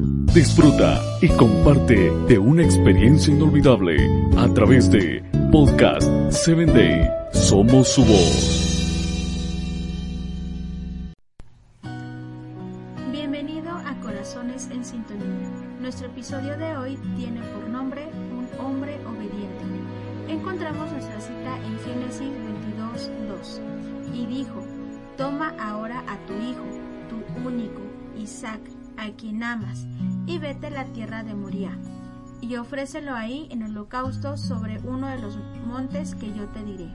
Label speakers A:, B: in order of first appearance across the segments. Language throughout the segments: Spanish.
A: Disfruta y comparte de una experiencia inolvidable a través de Podcast 7 Day. Somos su voz.
B: Bienvenido a Corazones en Sintonía. Nuestro episodio de hoy tiene por nombre Un hombre obediente. Encontramos nuestra cita en Génesis 22, 2. Y dijo, Toma ahora a tu hijo, tu único, Isaac, a quien amas, y vete a la tierra de Moria, y ofrécelo ahí en holocausto sobre uno de los montes que yo te diré.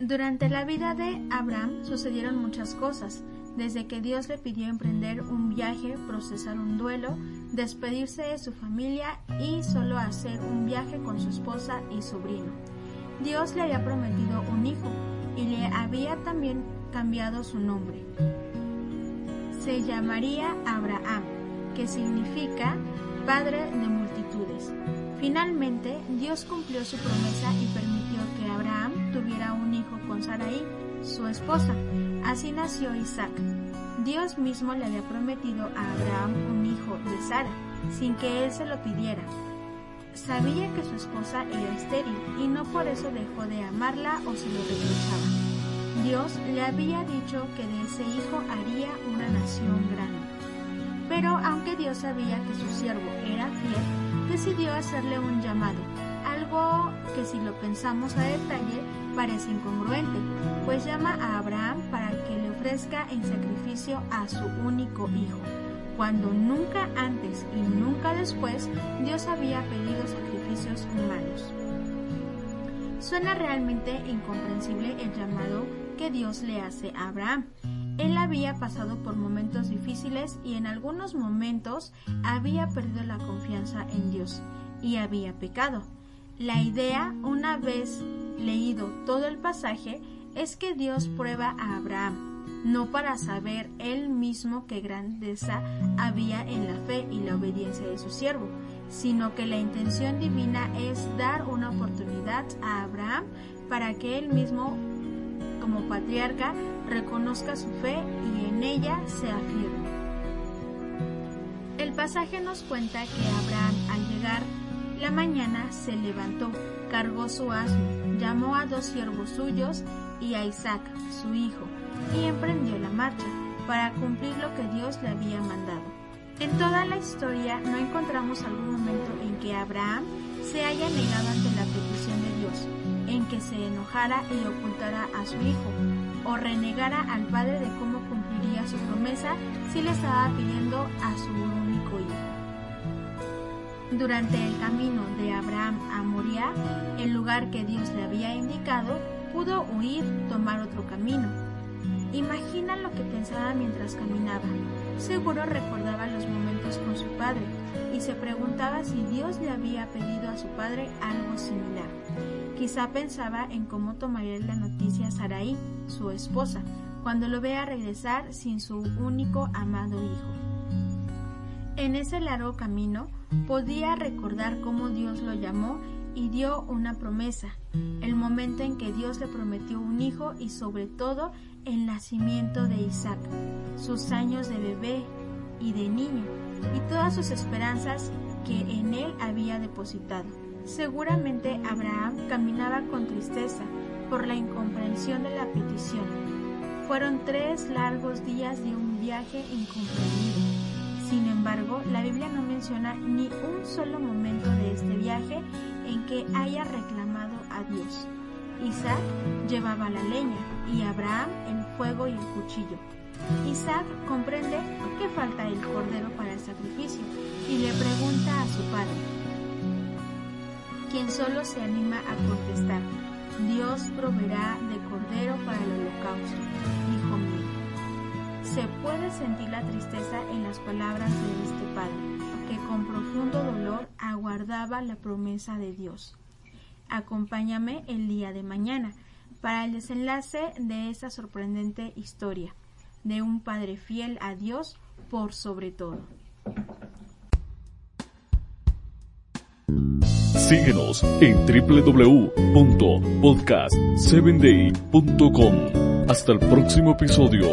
B: Durante la vida de Abraham sucedieron muchas cosas, desde que Dios le pidió emprender un viaje, procesar un duelo, despedirse de su familia y solo hacer un viaje con su esposa y sobrino. Dios le había prometido un hijo y le había también cambiado su nombre. Se llamaría Abraham, que significa Padre de multitudes. Finalmente, Dios cumplió su promesa y permitió que Abraham tuviera un hijo con Sarai, su esposa. Así nació Isaac. Dios mismo le había prometido a Abraham un hijo de Sara, sin que él se lo pidiera. Sabía que su esposa era estéril y no por eso dejó de amarla o se lo reprochaba. Dios le había dicho que de ese hijo haría una nación grande. Pero aunque Dios sabía que su siervo era fiel, decidió hacerle un llamado, algo que si lo pensamos a detalle parece incongruente, pues llama a Abraham para que le ofrezca en sacrificio a su único hijo, cuando nunca antes y nunca después Dios había pedido sacrificios humanos. Suena realmente incomprensible el llamado que Dios le hace a Abraham. Él había pasado por momentos difíciles y en algunos momentos había perdido la confianza en Dios y había pecado. La idea, una vez leído todo el pasaje, es que Dios prueba a Abraham, no para saber él mismo qué grandeza había en la fe y la obediencia de su siervo, sino que la intención divina es dar una oportunidad a Abraham para que él mismo, como patriarca, reconozca su fe y en ella se afirme. El pasaje nos cuenta que Abraham al llegar la mañana se levantó, cargó su asno, llamó a dos siervos suyos y a Isaac, su hijo, y emprendió la marcha para cumplir lo que Dios le había mandado. En toda la historia no encontramos algún momento en que Abraham se haya negado ante la petición de Dios, en que se enojara y ocultara a su hijo, o renegara al padre de cómo cumpliría su promesa si le estaba pidiendo a su único hijo. Durante el camino de Abraham a Moria, el lugar que Dios le había indicado, pudo huir, tomar otro camino. Imagina lo que pensaba mientras caminaba. Seguro recordaba los momentos con su padre y se preguntaba si Dios le había pedido a su padre algo similar. Quizá pensaba en cómo tomaría la noticia a Sarai, su esposa, cuando lo vea regresar sin su único amado hijo. En ese largo camino podía recordar cómo Dios lo llamó y dio una promesa, el momento en que Dios le prometió un hijo y sobre todo el nacimiento de Isaac, sus años de bebé y de niño y todas sus esperanzas que en él había depositado. Seguramente Abraham caminaba con tristeza por la incomprensión de la petición. Fueron tres largos días de un viaje incomprendido. Sin embargo, la Biblia no menciona ni un solo momento de este viaje en que haya reclamado a Dios. Isaac llevaba la leña y Abraham el fuego y el cuchillo. Isaac comprende que falta el cordero para el sacrificio y le pregunta a su padre, quien solo se anima a contestar, Dios proveerá de cordero para el holocausto, hijo mío. Se puede sentir la tristeza en las palabras de este padre, con profundo dolor aguardaba la promesa de Dios. Acompáñame el día de mañana para el desenlace de esta sorprendente historia de un padre fiel a Dios por sobre todo.
A: Síguenos en www.podcast7day.com. Hasta el próximo episodio.